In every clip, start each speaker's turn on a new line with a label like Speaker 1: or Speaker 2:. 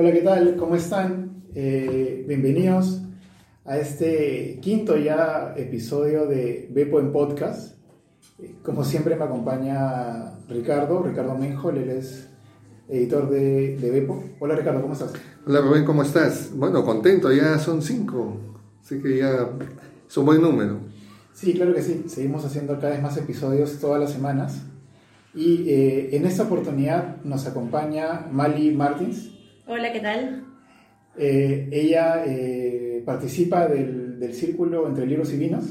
Speaker 1: Hola, ¿qué tal? ¿Cómo están? Eh, bienvenidos a este quinto ya episodio de Bepo en Podcast. Como siempre me acompaña Ricardo, Ricardo Menjol, él es editor de, de Bepo. Hola Ricardo, ¿cómo estás?
Speaker 2: Hola Rubén, ¿cómo estás? Bueno, contento, ya son cinco, así que ya es un buen número.
Speaker 1: Sí, claro que sí. Seguimos haciendo cada vez más episodios todas las semanas. Y eh, en esta oportunidad nos acompaña Mali Martins.
Speaker 3: Hola, ¿qué tal?
Speaker 1: Eh, ella eh, participa del, del círculo entre libros y vinos.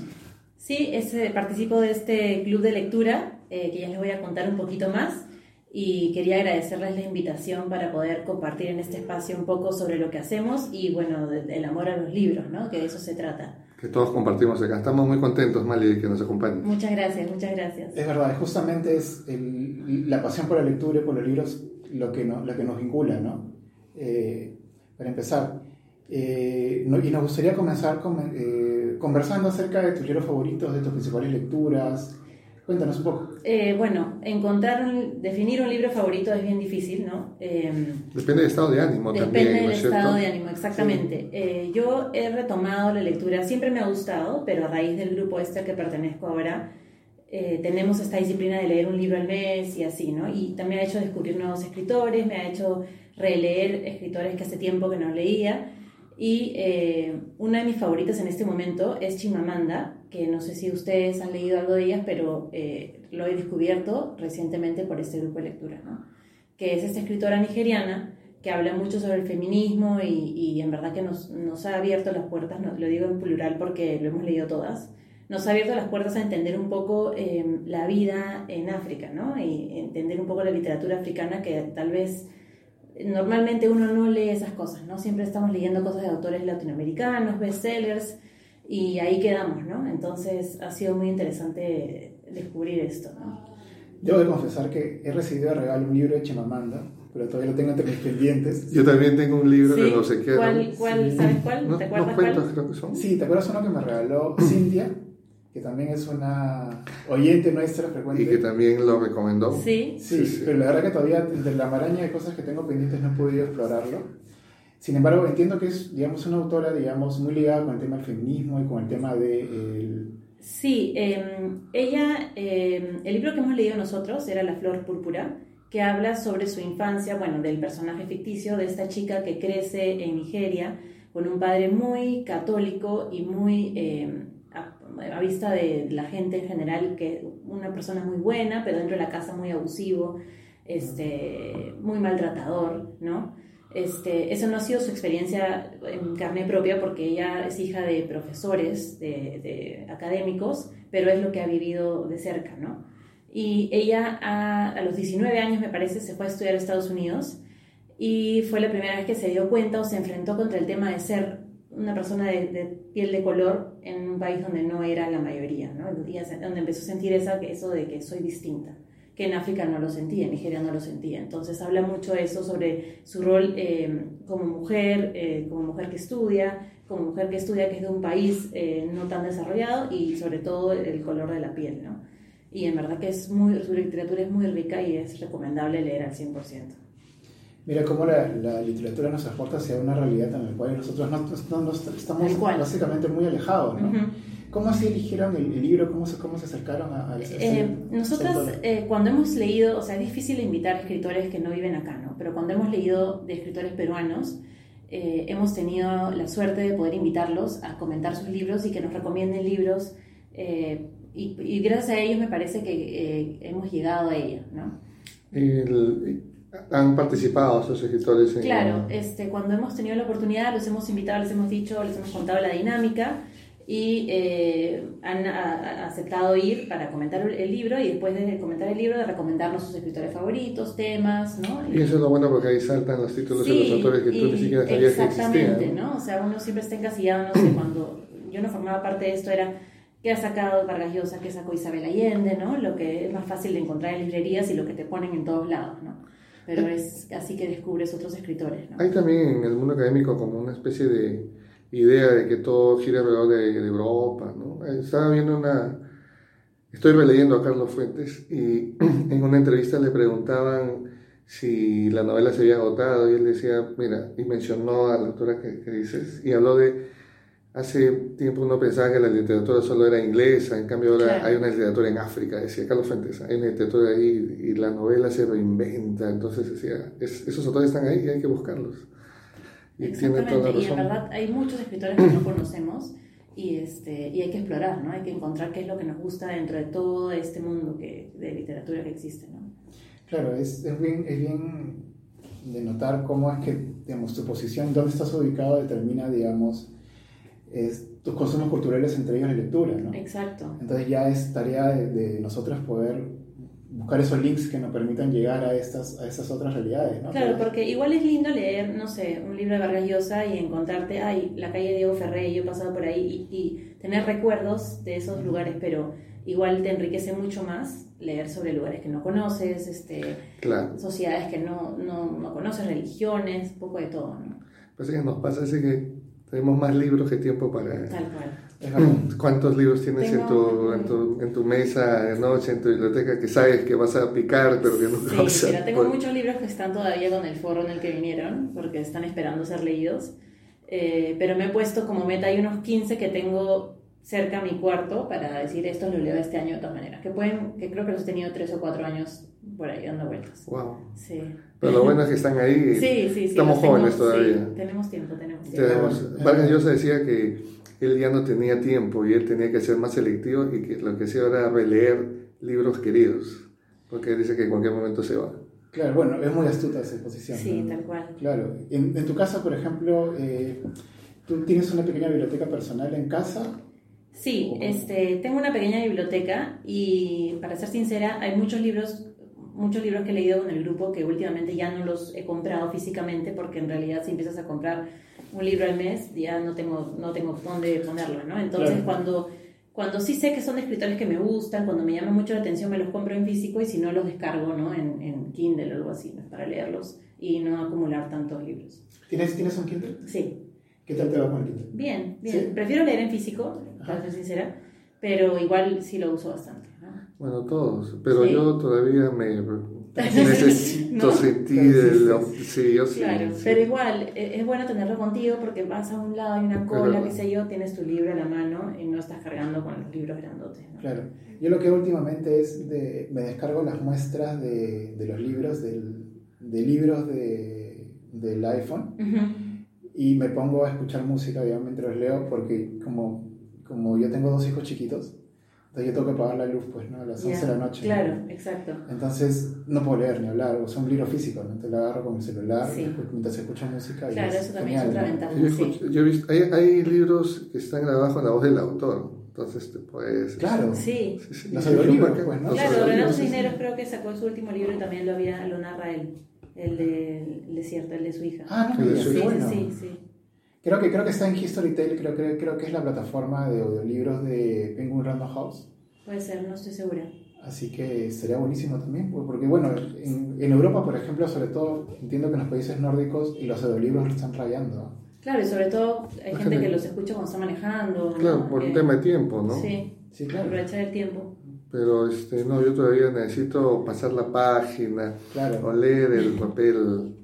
Speaker 3: Sí, es, eh, participo de este club de lectura, eh, que ya les voy a contar un poquito más. Y quería agradecerles la invitación para poder compartir en este espacio un poco sobre lo que hacemos y, bueno, de- del amor a los libros, ¿no? Que de eso se trata.
Speaker 2: Que todos compartimos acá. Estamos muy contentos, Mali, de que nos acompañes.
Speaker 3: Muchas gracias, muchas gracias.
Speaker 1: Es verdad, justamente es el- la pasión por la lectura y por los libros lo que, no- lo que nos vincula, ¿no? Eh, para empezar, eh, no- y nos gustaría comenzar con- eh, conversando acerca de tus libros favoritos, de tus principales lecturas. Cuéntanos un poco.
Speaker 3: Eh, bueno, encontrar, un- definir un libro favorito es bien difícil, ¿no? Eh,
Speaker 2: Depende del estado de ánimo
Speaker 3: Depende
Speaker 2: también, ¿no
Speaker 3: del
Speaker 2: es cierto?
Speaker 3: estado de ánimo, exactamente. Eh, yo he retomado la lectura, siempre me ha gustado, pero a raíz del grupo este al que pertenezco ahora, eh, tenemos esta disciplina de leer un libro al mes y así, ¿no? Y también ha hecho descubrir nuevos escritores, me ha hecho releer escritores que hace tiempo que no leía. Y eh, una de mis favoritas en este momento es Chimamanda, que no sé si ustedes han leído algo de ella, pero eh, lo he descubierto recientemente por este grupo de lectura, ¿no? que es esta escritora nigeriana que habla mucho sobre el feminismo y, y en verdad que nos, nos ha abierto las puertas, no, lo digo en plural porque lo hemos leído todas, nos ha abierto las puertas a entender un poco eh, la vida en África, ¿no? Y entender un poco la literatura africana que tal vez normalmente uno no lee esas cosas, ¿no? Siempre estamos leyendo cosas de autores latinoamericanos, bestsellers, y ahí quedamos, ¿no? Entonces ha sido muy interesante descubrir esto, ¿no?
Speaker 1: Debo de confesar que he recibido de regalo un libro de Chimamanda, pero todavía lo tengo entre mis pendientes.
Speaker 2: Yo también tengo un libro
Speaker 3: Sí,
Speaker 2: que no sé qué.
Speaker 3: ¿Cuál, cuál,
Speaker 1: Sí.
Speaker 3: ¿Sabes cuál?
Speaker 2: No,
Speaker 3: ¿Te
Speaker 2: no
Speaker 3: acuerdas
Speaker 2: cuentos,
Speaker 3: cuál?
Speaker 2: creo que son.
Speaker 1: Sí, ¿te acuerdas uno que me regaló Cintia? Que también es una oyente nuestra frecuente.
Speaker 2: Y que también lo recomendó.
Speaker 3: Sí,
Speaker 1: Sí,
Speaker 2: Sí, sí.
Speaker 1: pero la verdad que todavía de la maraña de cosas que tengo pendientes no he podido explorarlo. Sin embargo, entiendo que es, digamos, una autora, digamos, muy ligada con el tema del feminismo y con el tema de... el-
Speaker 3: Sí, eh, ella, eh, el libro que hemos leído nosotros era La Flor Púrpura, que habla sobre su infancia, bueno, del personaje ficticio de esta chica que crece en Nigeria con un padre muy católico y muy eh, a, vista de la gente en general, que una persona muy buena, pero dentro de la casa muy abusivo, este, muy maltratador, ¿no? Este, eso no ha sido su experiencia en carne propia porque ella es hija de profesores, de, de académicos, pero es lo que ha vivido de cerca, ¿no? Y ella a, a los 19 años, me parece, se fue a estudiar a Estados Unidos y fue la primera vez que se dio cuenta o se enfrentó contra el tema de ser una persona de, de piel de color en un país donde no era la mayoría, ¿no? Donde empezó a sentir esa, eso de que soy distinta que en África no lo sentía, en Nigeria no lo sentía. Entonces habla mucho eso sobre su rol eh, como mujer, eh, como mujer que estudia, como mujer que estudia que es de un país eh, no tan desarrollado y sobre todo el color de la piel, ¿no? Y en verdad que es muy, su literatura es muy rica y es recomendable leer al 100%.
Speaker 1: Mira cómo la, la literatura nos aporta hacia una realidad en la cual nosotros no, no- no estamos
Speaker 3: cual.
Speaker 1: básicamente muy alejados, ¿no?
Speaker 3: Ujú.
Speaker 1: ¿Cómo así eligieron el, el libro? ¿Cómo se, cómo se acercaron a, a ese-
Speaker 3: Eh, nosotras, eh, cuando hemos leído, o sea, es difícil invitar escritores que no viven acá, ¿no? Pero cuando hemos leído de escritores peruanos, eh, hemos tenido la suerte de poder invitarlos a comentar sus libros y que nos recomienden libros. eh, y, y gracias a ellos me parece que eh, hemos llegado a ello, ¿no?
Speaker 2: El- han participado esos escritores en.
Speaker 3: Claro, este, cuando hemos tenido la oportunidad, los hemos invitado, les hemos dicho, les hemos contado la dinámica y eh, han a- a- aceptado ir para comentar el libro y después de comentar el libro de recomendarnos sus escritores favoritos, temas, ¿no?
Speaker 2: Y eso es lo bueno porque ahí saltan los títulos de los autores que tú ni siquiera sabías que
Speaker 3: Exactamente,
Speaker 2: existían.
Speaker 3: ¿no? O sea, uno siempre está encasillado, no sé, cuando yo no formaba parte de esto era qué ha sacado Vargas Llosa, qué sacó Isabel Allende, ¿no? Lo que es más fácil de encontrar en librerías y lo que te ponen en todos lados, ¿no? Pero es así que descubres otros escritores, ¿no?
Speaker 2: Hay también en el mundo académico como una especie de idea de que todo gira alrededor de, Europa, ¿no? Estaba viendo una... Estoy releyendo a Carlos Fuentes y en una entrevista le preguntaban si la novela se había agotado y él decía, mira, y mencionó a la autora que, que dices, y habló de, hace tiempo uno pensaba que la literatura solo era inglesa, en cambio ahora
Speaker 3: Claro.
Speaker 2: hay una literatura en África, decía Carlos Fuentes, hay una literatura ahí y la novela se reinventa, entonces decía, "Es- esos autores están ahí y hay que buscarlos. Y tiene toda la
Speaker 3: Exactamente, y en verdad hay muchos escritores que no conocemos y, este, y hay que explorar, ¿no? Hay que encontrar qué es lo que nos gusta dentro de todo este mundo que, de literatura que existe, ¿no?
Speaker 1: Claro, es, es, bien, es bien de notar cómo es que, digamos, tu posición, dónde estás ubicado, determina, digamos, es, tus consumos culturales, entre ellos la lectura, ¿no?
Speaker 3: Exacto.
Speaker 1: Entonces ya es tarea de, de nosotros poder buscar esos links que nos permitan llegar a estas, a estas otras realidades, ¿no?
Speaker 3: Claro,
Speaker 1: Que-
Speaker 3: porque igual es lindo leer, no sé, un libro de Vargas Llosa y encontrarte, ay, la calle Diego Ferré, yo he pasado por ahí y, y tener recuerdos de esos lugares, pero igual te enriquece mucho más leer sobre lugares que no conoces, este,
Speaker 2: Claro,
Speaker 3: sociedades que no, no, no conoces, religiones, un poco de todo, ¿no?
Speaker 2: pues que nos pasa así que tenemos más libros que tiempo para...
Speaker 3: Tal cual.
Speaker 2: ¿Cuántos libros tienes en, tu,
Speaker 3: Tengo-
Speaker 2: en, tu, en tu mesa de noche, en tu biblioteca, que sabes que vas a picar, pero que vas
Speaker 3: Sí,
Speaker 2: a
Speaker 3: mira, tengo muchos libros que están todavía con el foro en el que vinieron, porque están esperando ser leídos. Eh, pero me he puesto como meta, hay unos 15 que tengo cerca a mi cuarto para decir esto lo leo este año de todas maneras. Que pueden, que creo que los he tenido 3 o 4 años por ahí dando vueltas.
Speaker 2: Wow.
Speaker 3: Sí.
Speaker 2: Pero lo bueno es que están ahí.
Speaker 3: Sí, sí, sí.
Speaker 2: Estamos
Speaker 3: los tengo-
Speaker 2: jóvenes
Speaker 3: sí,
Speaker 2: todavía.
Speaker 3: tenemos tiempo, tenemos tiempo.
Speaker 2: Tenemos, Vargas Llosa decía que él ya no tenía tiempo y él tenía que ser más selectivo y que lo que hacía era releer libros queridos, porque dice que en cualquier momento se va.
Speaker 1: Claro, bueno, es muy astuta esa posición.
Speaker 3: Sí,
Speaker 1: ¿no?
Speaker 3: tal cual.
Speaker 1: Claro. En, en tu caso, por ejemplo, eh, ¿tú tienes una pequeña biblioteca personal en casa?
Speaker 3: Sí, este, tengo una pequeña biblioteca y para ser sincera, hay muchos libros, muchos libros que he leído en el grupo que últimamente ya no los he comprado físicamente porque en realidad si empiezas a comprar un libro al mes ya no tengo, no tengo dónde ponerlo, ¿no? Entonces
Speaker 1: Claro.
Speaker 3: cuando, cuando sí sé que son escritores que me gustan, cuando me llaman mucho la atención me los compro en físico y si no los descargo, ¿no? En, en Kindle o algo así, ¿no? para leerlos y no acumular tantos libros.
Speaker 1: ¿Tienes, ¿Tienes un Kindle?
Speaker 3: Sí.
Speaker 1: ¿Qué tal te va con el Kindle?
Speaker 3: Bien, bien.
Speaker 1: ¿Sí?
Speaker 3: Prefiero leer en físico, para ser sincera, pero igual sí lo uso bastante. ¿No?
Speaker 2: Bueno, todos, pero
Speaker 3: Sí.
Speaker 2: yo todavía me necesito
Speaker 3: ¿No?
Speaker 2: sentir el...
Speaker 1: Sí,
Speaker 2: Sí, yo sí.
Speaker 3: Claro,
Speaker 2: sí.
Speaker 3: pero igual e- es bueno tenerlo contigo porque vas a un lado, hay una cola,
Speaker 2: Pero-
Speaker 3: qué sé yo, tienes tu libro a la mano y no estás cargando con los libros grandotes. ¿no?
Speaker 1: Claro. Yo lo que últimamente es de, me descargo las muestras de, de los libros, del, de libros de, del iPhone
Speaker 3: Ujú.
Speaker 1: y me pongo a escuchar música obviamente mientras leo porque como, como yo tengo dos hijos chiquitos, entonces yo tengo que apagar la luz pues, ¿no? A las 11
Speaker 3: Ya,
Speaker 1: de la noche.
Speaker 3: Claro, exacto.
Speaker 1: Entonces no puedo leer ni hablar, o sea, un libro físico, ¿no? Entonces lo agarro con mi celular
Speaker 3: Sí.
Speaker 1: mientras escucho música. y
Speaker 3: Claro,
Speaker 1: es
Speaker 3: eso también es otra
Speaker 1: ¿no?
Speaker 3: ventaja.
Speaker 2: Yo,
Speaker 3: Sí.
Speaker 2: escucho- yo he visto, hay, hay libros que están grabados con la voz del autor, entonces te puedes...
Speaker 1: Claro.
Speaker 3: Sí,
Speaker 2: Sí, sí,
Speaker 1: Los
Speaker 2: sí,
Speaker 1: pues, ¿no?
Speaker 2: Los
Speaker 3: claro, Renato. Cisneros creo que sacó su último libro y también lo, había, lo narra él, el de El desierto, el de su hija.
Speaker 1: Ah, no,
Speaker 2: El de su
Speaker 1: qué
Speaker 3: sí,
Speaker 1: bueno.
Speaker 3: sí, sí.
Speaker 1: Creo que, creo que está en History Tale, creo, que creo que es la plataforma de audiolibros de Penguin Random House.
Speaker 3: Puede ser, no estoy segura.
Speaker 1: Así que sería buenísimo también, pues, porque bueno, en, en Europa, por ejemplo, sobre todo, entiendo que en los países nórdicos los audiolibros lo están rayando.
Speaker 3: Claro, y sobre todo hay gente
Speaker 2: gente-
Speaker 3: que los escucha cuando está manejando. ¿no?
Speaker 2: Claro, por un
Speaker 3: Eh,
Speaker 2: tema de tiempo, ¿no?
Speaker 3: Sí,
Speaker 1: Sí, claro,
Speaker 3: aprovechar el tiempo.
Speaker 2: Pero este, no, yo todavía necesito pasar la página,
Speaker 1: claro.
Speaker 2: o leer el papel.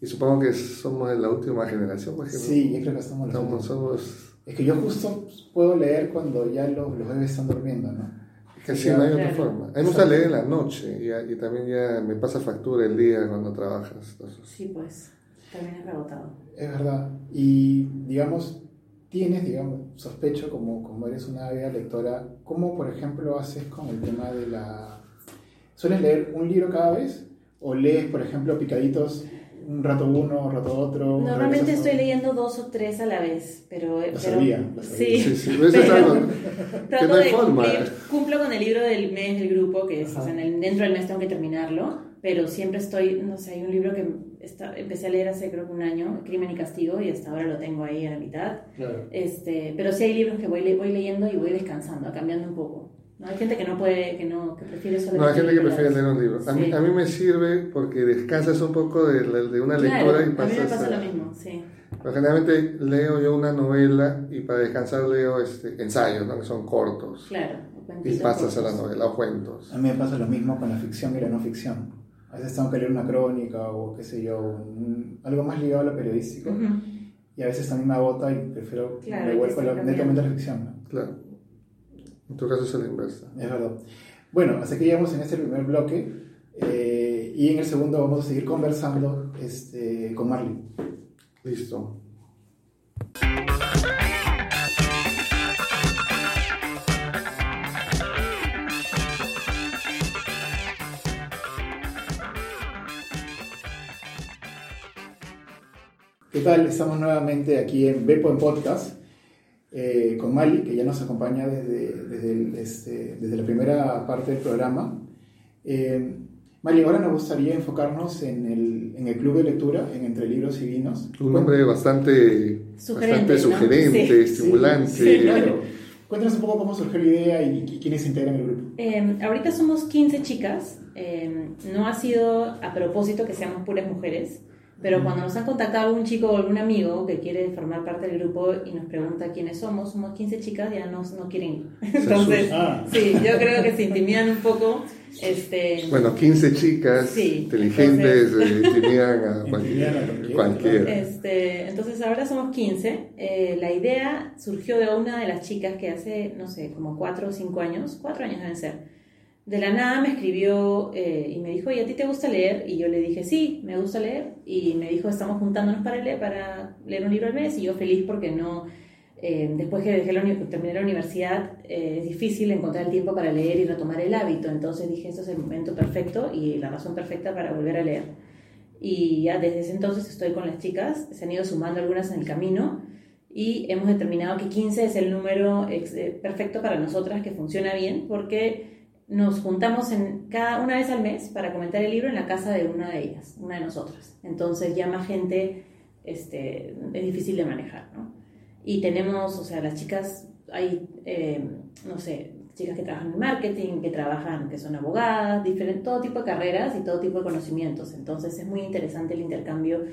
Speaker 2: Y supongo que somos de la última generación, porque
Speaker 1: Sí, yo creo que estamos los últimos.
Speaker 2: somos
Speaker 1: Es que yo justo puedo leer cuando ya los, los bebés están durmiendo, ¿no?
Speaker 2: que sí, no hay otra forma. A mí me gusta leer en la noche y, y también ya me pasa factura el día cuando trabajas. entonces,
Speaker 3: Sí, pues, también es rebotado.
Speaker 1: Es verdad. Y digamos, tienes, digamos, sospecho como, como eres una ávida lectora, ¿cómo por ejemplo haces con el tema de la... ¿Sueles leer un libro cada vez? ¿O lees, por ejemplo, picaditos un rato uno, un rato otro?
Speaker 3: Normalmente estoy leyendo dos o tres a la vez, pero... Pero
Speaker 1: sabía.
Speaker 3: Sí,
Speaker 2: Sí, sí,
Speaker 3: pero trato
Speaker 2: no hay
Speaker 3: de
Speaker 2: forma.
Speaker 3: cumplir, cumplo con el libro del mes del grupo, que es, o sea, en el- dentro del mes tengo que terminarlo, pero siempre estoy, no sé, hay un libro que está- empecé a leer hace creo que un año, Crimen y Castigo, y hasta ahora lo tengo ahí a la mitad.
Speaker 1: Claro.
Speaker 3: Este, pero sí hay libros que voy, voy leyendo y voy descansando, cambiando un poco. ¿No? Hay gente que no puede, que no, que prefiere solo
Speaker 2: No, hay gente que prefiere leer un libro. A, mí,
Speaker 3: Sí.
Speaker 2: a mí me sirve porque descansas un poco de, de una
Speaker 3: Claro,
Speaker 2: lectura y
Speaker 3: a mí
Speaker 2: pasas
Speaker 3: me pasa
Speaker 2: a-
Speaker 3: lo mismo, sí.
Speaker 2: Pero generalmente leo yo una novela y para descansar leo este, ensayos, ¿no? que son cortos.
Speaker 3: Claro.
Speaker 2: Y pasas a la novela o cuentos.
Speaker 1: A mí me pasa lo mismo con la ficción y la no ficción. A veces tengo que leer una crónica o qué sé yo, un- algo más ligado a lo periodístico.
Speaker 3: Ujú.
Speaker 1: Y a veces también me agota y prefiero
Speaker 3: Claro,
Speaker 1: me
Speaker 3: hay que
Speaker 1: vuelvo a la,
Speaker 3: estar
Speaker 1: netamente a la ficción. ¿no?
Speaker 2: Claro. En tu caso es la inversa.
Speaker 1: Es verdad. Bueno, así que llegamos en este primer bloque eh, y en el segundo vamos a seguir conversando este, con Marley.
Speaker 2: Listo.
Speaker 1: ¿Qué tal? Estamos nuevamente aquí en Bepo en Podcast eh, con Mali, que ya nos acompaña desde, desde, el- este, desde la primera parte del programa. Eh, Mali, ahora nos gustaría enfocarnos en el, en el club de lectura, en Entre Libros y Vinos.
Speaker 2: Un nombre bastante
Speaker 3: Sugerente,
Speaker 2: bastante
Speaker 3: ¿no?
Speaker 2: sugerente,
Speaker 3: Sí.
Speaker 2: estimulante.
Speaker 1: Sí, claro. Cuéntanos un poco cómo surgió la idea y, y quiénes integran el grupo.
Speaker 3: Eh, ahorita somos 15 chicas. eh, no ha sido a propósito que seamos puras mujeres, pero cuando nos han contactado algún chico o algún amigo que quiere formar parte del grupo y nos pregunta quiénes somos, somos 15 chicas, ya no, no quieren ir. Entonces,
Speaker 1: Ah.
Speaker 3: sí, yo creo que se intimidan un poco. Este,
Speaker 2: Bueno, 15 chicas
Speaker 3: Sí,
Speaker 2: inteligentes eh, intimidan a
Speaker 1: Intimidan a
Speaker 2: cualquiera.
Speaker 1: cualquiera,
Speaker 2: cualquiera.
Speaker 3: Este, entonces ahora somos 15. Eh, la idea surgió de una de las chicas que hace, no sé, como 4 o 5 años, 4 años deben ser. De la nada me escribió eh, y me dijo, ¿y a ti te gusta leer? Y yo le dije, sí, me gusta leer. Y me dijo, estamos juntándonos para leer, para leer un libro al mes. Y yo feliz porque no, eh, después que dejé la terminé la universidad, eh, es difícil encontrar el tiempo para leer y retomar el hábito. Entonces dije, esto es el momento perfecto y la razón perfecta para volver a leer. Y ya desde ese entonces estoy con las chicas, se han ido sumando algunas en el camino y hemos determinado que 15 es el número perfecto para nosotras, que funciona bien, porque nos juntamos en cada una vez al mes para comentar el libro en la casa de una de ellas, una de nosotras. Entonces ya más gente este, es difícil de manejar, ¿no? Y tenemos, o sea, las chicas, hay, eh, no sé, chicas que trabajan en marketing, que trabajan, que son abogadas, diferente, todo tipo de carreras y todo tipo de conocimientos. Entonces es muy interesante el intercambio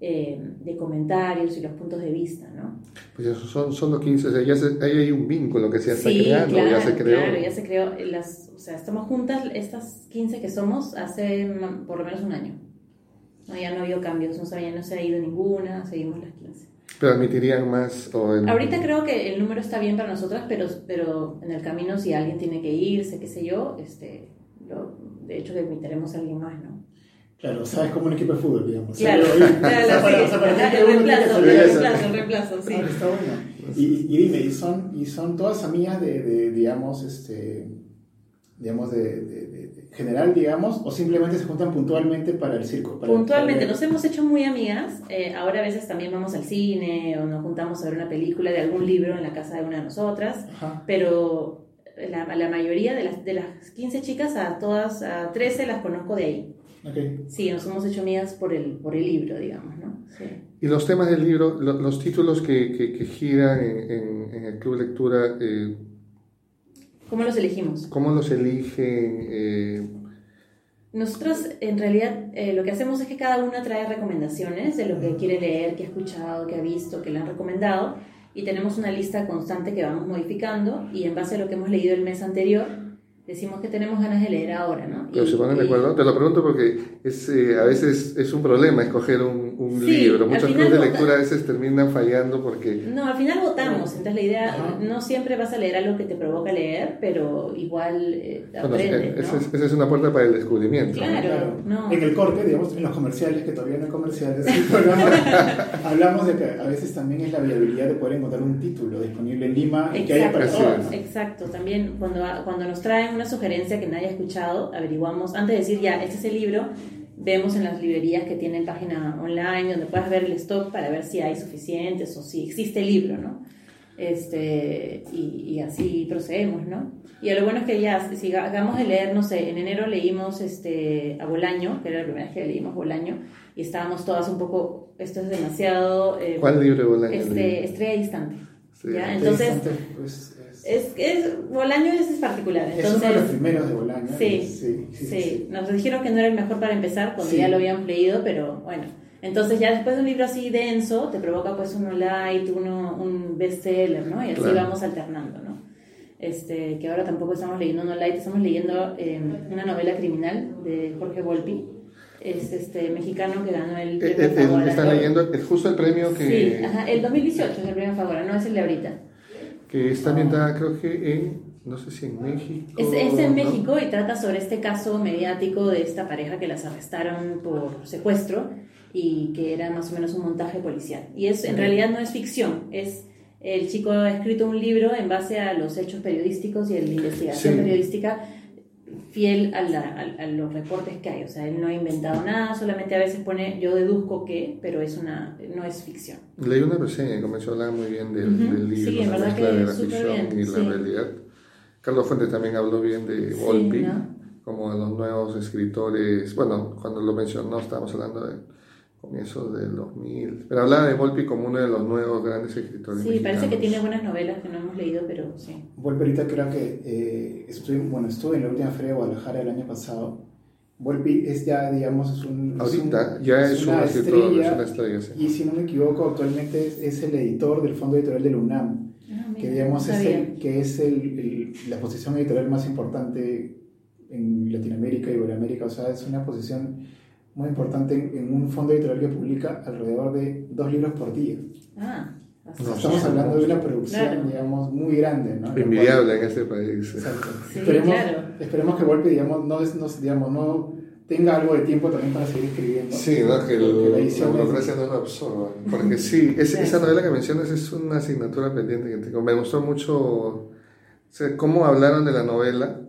Speaker 3: eh, de comentarios y los puntos de vista, ¿no?
Speaker 2: Pues eso, son, son los 15, o sea, ya se- ahí hay un vínculo que se está
Speaker 3: Sí,
Speaker 2: creando,
Speaker 3: claro,
Speaker 2: ya se creó.
Speaker 3: claro, ya se creó. Las, o sea, estamos juntas, estas 15 que somos, hace por lo menos un año. No, ya no ha habido cambios, no se, había- no se ha ido ninguna, seguimos las 15.
Speaker 2: Pero admitirían más. O en-
Speaker 3: Ahorita creo que el número está bien para nosotras, pero, pero en el camino si alguien tiene que irse, qué sé yo, este, lo- de hecho que invitaremos a alguien más, ¿no?
Speaker 1: Claro, o sea, es como un equipo de fútbol, digamos.
Speaker 3: Claro, claro, el reemplazo, el reemplazo, el reemplazo, sí.
Speaker 1: Ah, está bueno. Y, y dime, ¿y son, ¿y son todas amigas de, de, digamos, este, digamos, de, de- de- de general, digamos, o simplemente se juntan puntualmente para el circo? para-
Speaker 3: Puntualmente,
Speaker 1: para-
Speaker 3: nos hemos hecho muy amigas. eh, ahora a veces también vamos al cine o nos juntamos a ver una película de algún libro en la casa de una de nosotras.
Speaker 1: Ajá.
Speaker 3: Pero la, la mayoría de las, de las 15 chicas, a todas, a 13 las conozco de ahí.
Speaker 1: Ok.
Speaker 3: Sí, nos hemos hecho amigas por el, por el libro, digamos, ¿no? Sí.
Speaker 2: Y los temas del libro, lo- los títulos que, que, que giran en, en- en el Club Lectura, eh,
Speaker 3: ¿Cómo los elegimos?
Speaker 2: ¿cómo los eligen? Eh,
Speaker 3: Nosotros, en realidad, eh, lo que hacemos es que cada una trae recomendaciones de lo que quiere leer, que ha escuchado, que ha visto, que le han recomendado, y tenemos una lista constante que vamos modificando, y en base a lo que hemos leído el mes anterior, decimos que tenemos ganas de leer ahora, ¿no?
Speaker 2: pero
Speaker 3: Y-
Speaker 2: se ponen de
Speaker 3: y-
Speaker 2: acuerdo. Te lo pregunto porque es, eh, a veces es un problema escoger un, un
Speaker 3: Sí,
Speaker 2: libro. Muchos clubes de lectura a veces terminan fallando porque
Speaker 3: No, al final votamos, entonces la idea,
Speaker 1: Ajá.
Speaker 3: no siempre vas a leer algo que te provoca leer, pero igual eh,
Speaker 2: bueno,
Speaker 3: aprendes,
Speaker 2: esa,
Speaker 3: ¿no?
Speaker 2: es, esa es una puerta para el descubrimiento. ¿no?
Speaker 3: Claro. no.
Speaker 1: En el corte, digamos, en los comerciales, que todavía no hay comerciales hablamos de que a veces también es la viabilidad de poder encontrar un título disponible en Lima y que haya para.
Speaker 2: Exacto,
Speaker 3: también cuando, cuando nos traen una sugerencia que nadie ha escuchado, averiguamos, antes de decir ya, este es el libro, vemos en las librerías que tienen página online donde puedes ver el stock para ver si hay suficientes o si existe el libro, ¿no? Este, y, y así procedemos, ¿no? Y lo bueno es que ya, si hagamos de leer, no sé, en enero leímos este, a Bolaño, que era la primera vez que leímos Bolaño, y estábamos todas un poco, esto es demasiado... eh,
Speaker 2: ¿Cuál libro de Bolaño
Speaker 3: Este? Estrella Distante.
Speaker 2: Sí.
Speaker 3: ¿ya? Entonces,
Speaker 1: Pues, es,
Speaker 3: es, es, Bolaño es, es particular.
Speaker 1: es uno de los
Speaker 3: Entonces,
Speaker 1: primeros de Bolaño.
Speaker 3: Sí,
Speaker 1: sí, sí,
Speaker 3: sí, nos dijeron que no era el mejor para empezar cuando
Speaker 1: Sí.
Speaker 3: ya lo habíamos leído, pero bueno. Entonces ya después de un libro así denso, te provoca pues uno light, uno un bestseller, ¿no? Y así
Speaker 2: Claro.
Speaker 3: vamos alternando, ¿no? Este, que ahora tampoco estamos leyendo uno light, estamos leyendo eh, una novela criminal de Jorge Volpi, es este mexicano que ganó el
Speaker 2: Eh,
Speaker 3: premio
Speaker 2: eh, eh,
Speaker 3: Favora.
Speaker 2: están leyendo es justo el premio que,
Speaker 3: Sí, ajá, el 2018 es el premio Favora, no es el de ahorita.
Speaker 2: Que está ambientada creo que en, no sé si en México.
Speaker 3: Es, es en
Speaker 2: ¿no?
Speaker 3: México y trata sobre este caso mediático de esta pareja que las arrestaron por secuestro y que era más o menos un montaje policial. Y es en realidad no es ficción, es el chico ha escrito un libro en base a los hechos periodísticos y a la investigación
Speaker 2: Sí.
Speaker 3: periodística fiel a, la- a- a los reportes que hay. O sea, él no ha inventado nada, solamente a veces pone yo deduzco que, pero es una no es ficción.
Speaker 2: Leí una reseña que comenzó a hablar muy bien del,
Speaker 3: Ujú.
Speaker 2: del libro,
Speaker 3: Sí,
Speaker 2: la
Speaker 3: verdad que
Speaker 2: de la ficción
Speaker 3: bien,
Speaker 2: y la
Speaker 3: sí.
Speaker 2: realidad. Carlos Fuentes también habló bien de
Speaker 3: Sí,
Speaker 2: Volpi,
Speaker 3: ¿no?
Speaker 2: como a los nuevos escritores. Bueno, cuando lo mencionó, estábamos hablando de comienzos del 2000. Pero hablaba de Volpi como uno de los nuevos grandes escritores.
Speaker 3: Sí, parece que
Speaker 2: mexicanos.
Speaker 3: tiene buenas novelas que no hemos leído, pero sí.
Speaker 1: Volpe ahorita creo que eh, estuve, bueno, estuve en la última feria de Guadalajara el año pasado. Volpi es ya, digamos, es un... es
Speaker 2: Ahorita
Speaker 1: un-
Speaker 2: ya es, un
Speaker 1: una
Speaker 2: escritor, es
Speaker 1: estrella,
Speaker 2: una estrella. sí.
Speaker 1: Y si no me equivoco, actualmente es, es el editor del Fondo Editorial del UNAM,
Speaker 3: Ah, mira,
Speaker 1: que digamos
Speaker 3: no
Speaker 1: es, el, que es el, el- la posición editorial más importante en Latinoamérica y Iberoamérica. O sea, es una posición muy importante en, en un fondo editorial que publica alrededor de dos libros por día.
Speaker 3: Ah,
Speaker 1: estamos hablando de una producción,
Speaker 3: Claro.
Speaker 1: digamos, muy grande, ¿no?
Speaker 2: Envidiable en este país.
Speaker 1: Exacto.
Speaker 3: Sí,
Speaker 1: esperemos,
Speaker 3: claro.
Speaker 1: esperemos que Volpe, digamos, no, es- no, digamos, no tenga algo de tiempo también para seguir escribiendo.
Speaker 2: Sí, ¿no? que el-
Speaker 1: la
Speaker 2: la
Speaker 1: edición es-
Speaker 2: burocracia no lo absorba. Porque sí, es- esa novela que mencionas es una asignatura pendiente que tengo. Me gustó mucho o sea, cómo hablaron de la novela.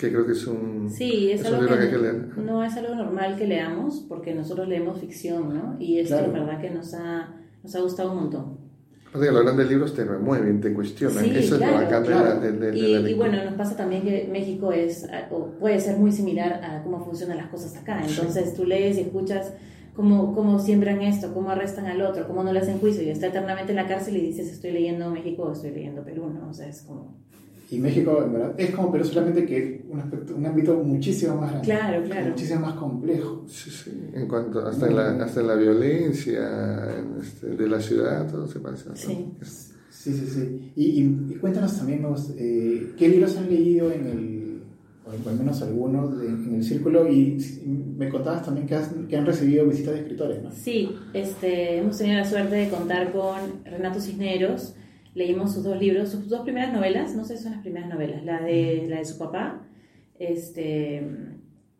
Speaker 2: Que creo que es un,
Speaker 3: Sí, es,
Speaker 2: es un
Speaker 3: algo
Speaker 2: libro que
Speaker 3: que,
Speaker 2: hay que leer.
Speaker 3: no es algo normal que leamos, porque nosotros leemos ficción, ¿no? Y esto
Speaker 1: Claro.
Speaker 3: en verdad que nos ha, nos ha gustado un montón.
Speaker 2: Aparte que los grandes libros te remueven, te cuestionan.
Speaker 3: Sí,
Speaker 2: Eso
Speaker 3: claro,
Speaker 2: es lo de
Speaker 1: claro.
Speaker 2: la, de, de- de la
Speaker 3: Y, y
Speaker 2: lectura.
Speaker 3: bueno, nos pasa también que México es, o puede ser muy similar a cómo funcionan las cosas acá.
Speaker 2: Sí.
Speaker 3: Entonces tú lees y escuchas cómo, cómo siembran esto, cómo arrestan al otro, cómo no le hacen juicio y está eternamente en la cárcel y dices estoy leyendo México o estoy leyendo Perú, ¿no? O sea, es como...
Speaker 1: Y México, en verdad, es como Perú, solamente que un, aspecto, un ámbito muchísimo más grande.
Speaker 3: Claro, claro.
Speaker 1: Muchísimo más complejo.
Speaker 2: Sí, sí. En cuanto, hasta, en la, hasta en la violencia en este, de la ciudad, todo se parece. ¿no?
Speaker 3: Sí.
Speaker 1: Sí, sí, sí. Y, y- y cuéntanos también, Maus, eh, ¿qué libros han leído en el, o al menos algunos, de- en el círculo? Y me contabas también que, has- que han recibido visitas de escritores, ¿no?
Speaker 3: Sí, este, hemos tenido la suerte de contar con Renato Cisneros. Leímos sus dos libros, sus dos primeras novelas, no sé si son las primeras novelas, la de, la de su papá, este,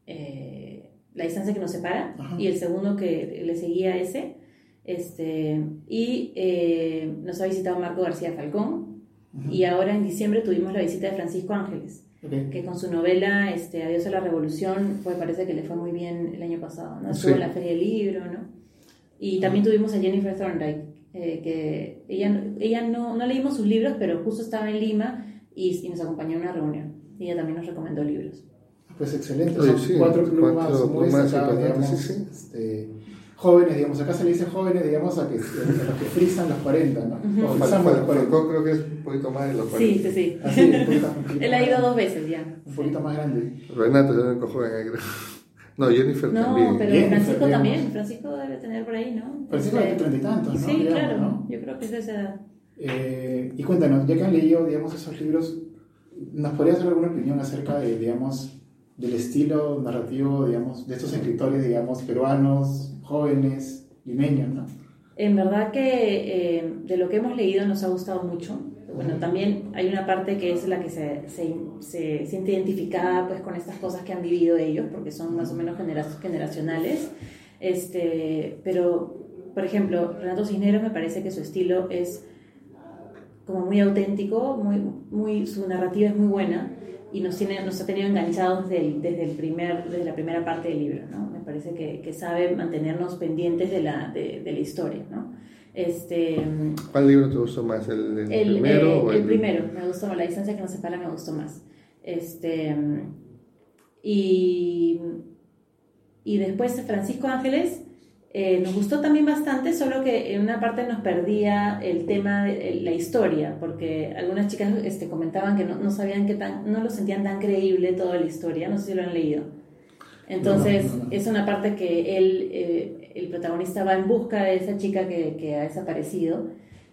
Speaker 3: eh, La distancia que nos separa,
Speaker 1: Ajá.
Speaker 3: y el segundo que le seguía ese. Este, y eh, nos ha visitado Marco García Falcón,
Speaker 1: Ujú.
Speaker 3: y ahora en diciembre tuvimos la visita de Francisco Ángeles
Speaker 1: Ok.
Speaker 3: que con su novela este, Adiós a la Revolución, pues parece que le fue muy bien el año pasado, ¿no? Estuvo
Speaker 2: Sí.
Speaker 3: en la Feria del Libro, ¿no? Y también tuvimos a Jennifer Thorndike, eh, que ella, ella no, no leímos sus libros, pero justo estaba en Lima y, y nos acompañó a una reunión. Y ella también nos recomendó libros.
Speaker 1: Pues excelente, son
Speaker 2: sí,
Speaker 1: cuatro plumas
Speaker 2: cuatro
Speaker 1: muy
Speaker 2: plumas
Speaker 1: digamos,
Speaker 2: sí, sí.
Speaker 1: este, jóvenes, digamos, acá se le dice jóvenes, digamos, a, que, a los que frisan los 40, ¿no? O
Speaker 2: Fal-
Speaker 1: frisamos
Speaker 2: Fal-
Speaker 1: los 40.
Speaker 2: Falcón creo que es un poquito más de los
Speaker 3: Sí,
Speaker 2: 40.
Speaker 3: sí, sí.
Speaker 1: Así, un poquito, un poquito
Speaker 3: Él ha ido dos veces ya.
Speaker 1: Un poquito más grande.
Speaker 2: Renato el único joven ahí, creo. No, Jennifer
Speaker 3: No,
Speaker 2: también.
Speaker 3: pero
Speaker 1: Jennifer,
Speaker 3: Francisco
Speaker 1: digamos.
Speaker 3: también. Francisco debe tener por ahí, ¿no?
Speaker 1: Francisco
Speaker 3: Este,
Speaker 1: de treinta y tantos, ¿no?
Speaker 3: Sí,
Speaker 1: Digamos,
Speaker 3: claro.
Speaker 1: ¿no?
Speaker 3: Yo creo que es de esa edad.
Speaker 1: Eh, y cuéntanos, ya que han leído, digamos, esos libros, ¿nos podrías dar alguna opinión acerca de, digamos, del estilo narrativo, digamos, de estos escritores, digamos, peruanos, jóvenes, limeños, ¿no?
Speaker 3: En verdad que eh, de lo que hemos leído nos ha gustado mucho. Bueno, también hay una parte que es la que se, se, se siente identificada pues, con estas cosas que han vivido ellos, porque son más o menos genera- generacionales. Este, pero, por ejemplo, Renato Cisneros me parece que su estilo es como muy auténtico, muy, muy, su narrativa es muy buena y nos, tiene, nos ha tenido enganchados desde, el- desde, el primer, desde la primera parte del libro. ¿no? Me parece que, que sabe mantenernos pendientes de la, de, de la historia. ¿no? Este,
Speaker 2: ¿Cuál libro te gustó más? ¿El, el
Speaker 3: el,
Speaker 2: primero?
Speaker 3: eh,
Speaker 2: o
Speaker 3: el primero, me gustó más, la distancia que nos separa me gustó más. Este, y, y después Francisco Ángeles eh, nos gustó también bastante, solo que en una parte nos perdía el tema de la historia, porque algunas chicas este, comentaban que no, no sabían que tan, no lo sentían tan creíble toda la historia, no sé si lo han leído. Entonces,
Speaker 1: No, no, no.
Speaker 3: es una parte que él, eh, el protagonista va en busca de esa chica que, que ha desaparecido.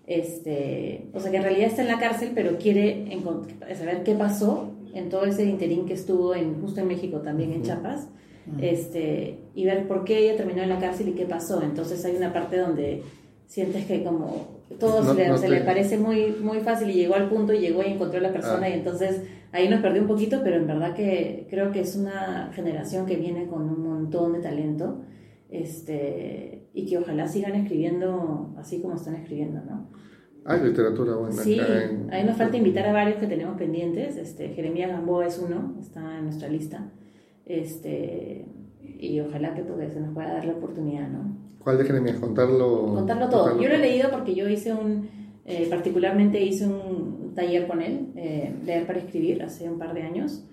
Speaker 3: Este, o sea, que en realidad está en la cárcel, pero quiere saber qué pasó en todo ese interín que estuvo en, justo en México, también en Chiapas. este, y ver por qué ella terminó en la cárcel y qué pasó. Entonces hay una parte donde sientes que como todo
Speaker 2: No-
Speaker 3: se, le,
Speaker 2: no
Speaker 3: se
Speaker 2: te-
Speaker 3: le parece muy, muy fácil y llegó al punto y llegó y encontró a la persona
Speaker 2: Ah.
Speaker 3: y entonces ahí nos perdió un poquito, pero en verdad que creo que es una generación que viene con un montón de talento este, y que ojalá sigan escribiendo así como están escribiendo, ¿no?
Speaker 2: Hay literatura buena
Speaker 3: Sí,
Speaker 2: en-
Speaker 3: ahí nos falta invitar a varios que tenemos pendientes. Este, Jeremías Gamboa es uno, está en nuestra lista. Este, y ojalá que pues, se nos pueda dar la oportunidad, ¿no?
Speaker 2: ¿Cuál de Jeremías? Contarlo.
Speaker 3: Contarlo todo. Yo lo he leído porque yo hice un, eh, particularmente hice un taller con él, eh, leer para escribir, hace un par de años,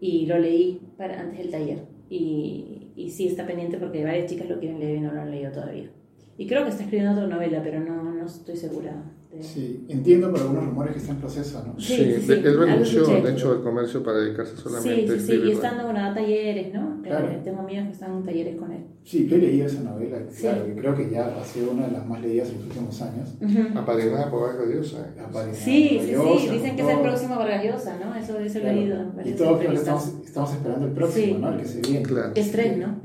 Speaker 3: y lo leí para, antes del taller. Y, y sí está pendiente porque varias chicas lo quieren leer y no lo han leído todavía. Y creo que está escribiendo otra novela, pero no, no estoy segura. De...
Speaker 1: Sí, entiendo por algunos rumores que está en proceso, ¿no?
Speaker 3: Sí,
Speaker 2: Sí,
Speaker 3: sí,
Speaker 2: de-
Speaker 3: sí,
Speaker 2: él renunció, de hecho, al comercio para dedicarse solamente
Speaker 3: Sí,
Speaker 2: a
Speaker 3: sí, sí,
Speaker 2: escribir.
Speaker 3: y bueno, a talleres, ¿no?
Speaker 1: Claro.
Speaker 3: Eh, tengo amigos que están en talleres con él.
Speaker 1: Sí, yo he leído esa novela,
Speaker 3: Sí.
Speaker 1: claro, que creo que ya ha sido una de las más leídas en los últimos años.
Speaker 2: Apadrinada por Vargas Llosa. ¿eh?
Speaker 1: Aparece
Speaker 3: Sí, sí,
Speaker 1: Llosa,
Speaker 3: sí, dicen que es el próximo Vargas Llosa, ¿no? Eso, he
Speaker 1: Claro.
Speaker 3: leído.
Speaker 1: Y todos creo que
Speaker 3: entrevistas.
Speaker 1: estamos, estamos esperando el próximo,
Speaker 3: Sí.
Speaker 1: ¿no? El que se viene.
Speaker 2: Claro.
Speaker 3: Es tres, ¿no?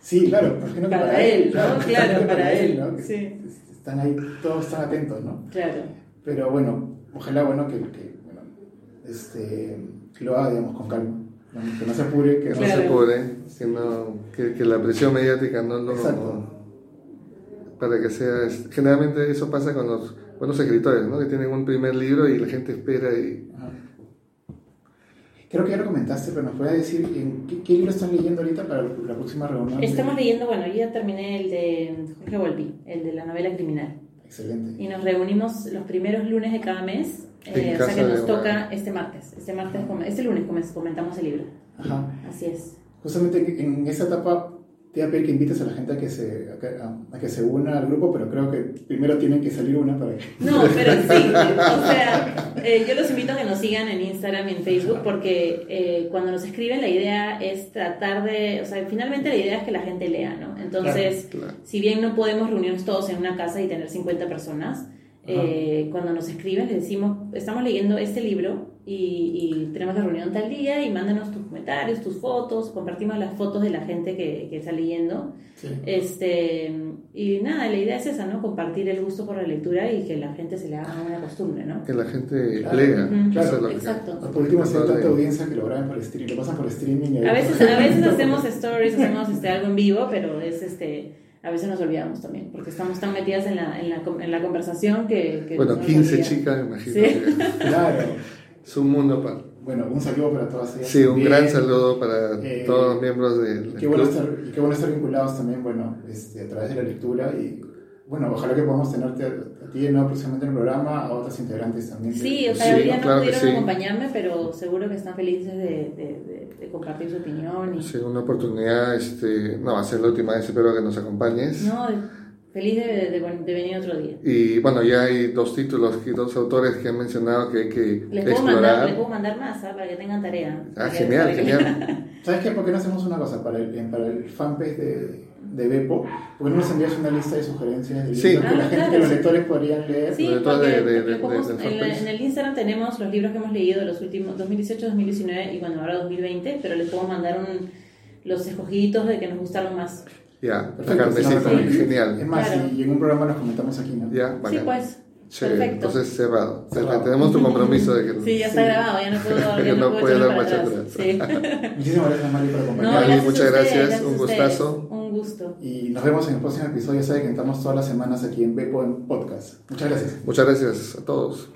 Speaker 1: Sí, claro, imagino que
Speaker 3: Para él, ¿no? Claro, para él,
Speaker 1: ¿no? Que
Speaker 3: sí.
Speaker 1: Están ahí, todos están atentos, ¿no?
Speaker 3: Claro.
Speaker 1: Pero bueno, ojalá, bueno, que, que, bueno, este, que lo haga, digamos, con calma. ¿no? Que no se apure, que
Speaker 2: Que
Speaker 1: no
Speaker 2: no
Speaker 1: se...
Speaker 2: apure, que, no, que, que la presión mediática no lo.
Speaker 1: Exacto.
Speaker 2: Para que sea. Generalmente eso pasa con los buenos escritores, ¿no? Que tienen un primer libro y la gente espera y.
Speaker 1: Ajá. Creo que ya lo comentaste, pero nos puedes decir en qué, qué libro están leyendo ahorita para la próxima reunión.
Speaker 3: Estamos leyendo, bueno, yo ya terminé el de Jorge Volpi, el de la novela criminal.
Speaker 1: Excelente.
Speaker 3: Y nos reunimos los primeros lunes de cada mes. Eh, o sea que nos toca este martes. Este martes, este lunes com- comentamos el libro.
Speaker 1: Ajá.
Speaker 3: Así es.
Speaker 1: Justamente en esa etapa te voy a pedir que invites a la gente a que se, a que, a- a que se una al grupo, pero creo que primero tienen que salir una para que...
Speaker 3: No, pero sí, o sea, eh, yo los invito a que nos sigan en Instagram y en Facebook porque eh, cuando nos escriben la idea es tratar de, o sea, finalmente la idea es que la gente lea, ¿no? Entonces,
Speaker 2: Claro.
Speaker 3: si bien no podemos reunirnos todos en una casa y tener 50 personas, eh, cuando nos escriben les decimos, estamos leyendo este libro y, y tenemos la reunión tal día y mándanos tus comentarios, tus fotos, compartimos las fotos de la gente que, que está leyendo.
Speaker 1: Sí.
Speaker 3: Este, y nada, la idea es esa, ¿no? Compartir el gusto por la lectura y que la gente se le haga una costumbre, ¿no?
Speaker 2: Que la gente
Speaker 1: Claro.
Speaker 2: lea.
Speaker 3: Ujú.
Speaker 2: Eso
Speaker 1: Claro,
Speaker 2: que-
Speaker 3: exacto.
Speaker 1: O por último, hay tanta audiencia que lo graban por streaming, lo pasan por streaming
Speaker 3: A veces, a veces hacemos stories, hacemos este, algo en vivo, pero es este, a veces nos olvidamos también, porque estamos tan metidas en la, en la, en la conversación que... que
Speaker 2: Bueno,
Speaker 3: nos
Speaker 2: 15
Speaker 3: olvida.
Speaker 2: chicas, imagino.
Speaker 3: Sí.
Speaker 2: que
Speaker 1: Claro.
Speaker 2: Es un mundo aparte.
Speaker 1: Bueno, un saludo para todas ellas.
Speaker 2: Sí, un
Speaker 1: también.
Speaker 2: gran saludo para
Speaker 1: Eh,
Speaker 2: todos los miembros del
Speaker 1: Qué bueno,
Speaker 2: club.
Speaker 1: estar, qué bueno estar vinculados también, bueno, este, a través de la lectura y, bueno, ojalá que podamos tenerte a, a ti nuevo próximamente en el programa, a otras integrantes también.
Speaker 3: Sí, o sea,
Speaker 2: Sí,
Speaker 3: hoy día no
Speaker 2: claro
Speaker 3: pudieron
Speaker 2: sí.
Speaker 3: acompañarme, pero seguro que están felices de, de, de- de compartir su opinión. Y,
Speaker 2: Sí, una oportunidad, este, no va a ser la última vez, espero que nos acompañes.
Speaker 3: No, de- feliz de, de- de venir otro día.
Speaker 2: Y bueno, ya hay dos títulos y dos autores que han mencionado que hay que
Speaker 3: Les puedo, mandar, les
Speaker 2: explorar.
Speaker 3: puedo mandar más ¿ah? para que tengan tarea.
Speaker 2: Ah, genial,
Speaker 3: que-
Speaker 2: genial.
Speaker 1: ¿Sabes qué? ¿Por qué no hacemos una cosa para el, para el fanpage de, de Bepo? ¿Por qué no nos envías una lista de sugerencias de
Speaker 2: Sí.
Speaker 1: libros que, la
Speaker 3: Ah,
Speaker 1: gente,
Speaker 3: claro,
Speaker 1: que los
Speaker 3: sí.
Speaker 1: lectores podrían leer?
Speaker 3: Sí, en el Instagram tenemos los libros que hemos leído de los últimos 2018, 2019 y bueno, ahora 2020, pero les puedo mandar un, los escogiditos de que nos gustaron más.
Speaker 2: Ya, la
Speaker 1: Perfecto,
Speaker 2: carnecita,
Speaker 1: sí. Es
Speaker 2: genial.
Speaker 1: más,
Speaker 3: Claro.
Speaker 1: y, en un programa los comentamos aquí, ¿no?
Speaker 2: Ya,
Speaker 3: Sí,
Speaker 2: bacán.
Speaker 3: pues.
Speaker 2: Chévere.
Speaker 3: perfecto.
Speaker 2: Entonces cerrado.
Speaker 1: Cerrado.
Speaker 2: Tenemos tu compromiso de que
Speaker 3: Sí, ya está
Speaker 1: Sí.
Speaker 3: grabado, ya no puedo, ya
Speaker 2: Que
Speaker 3: no
Speaker 2: no
Speaker 3: puedo
Speaker 2: puede dar marcha
Speaker 3: atrás.
Speaker 2: atrás.
Speaker 3: Sí.
Speaker 1: Muchísimas gracias, Mari, por
Speaker 3: No,
Speaker 1: acompañarnos.
Speaker 2: Mari,
Speaker 3: gracias
Speaker 2: muchas
Speaker 3: ustedes,
Speaker 2: gracias,
Speaker 3: gracias
Speaker 2: un gustazo.
Speaker 3: Un gusto.
Speaker 1: Y nos vemos en el próximo episodio. Ya saben que estamos todas las semanas aquí en Bepo en Podcast. Muchas gracias.
Speaker 2: Muchas gracias a todos.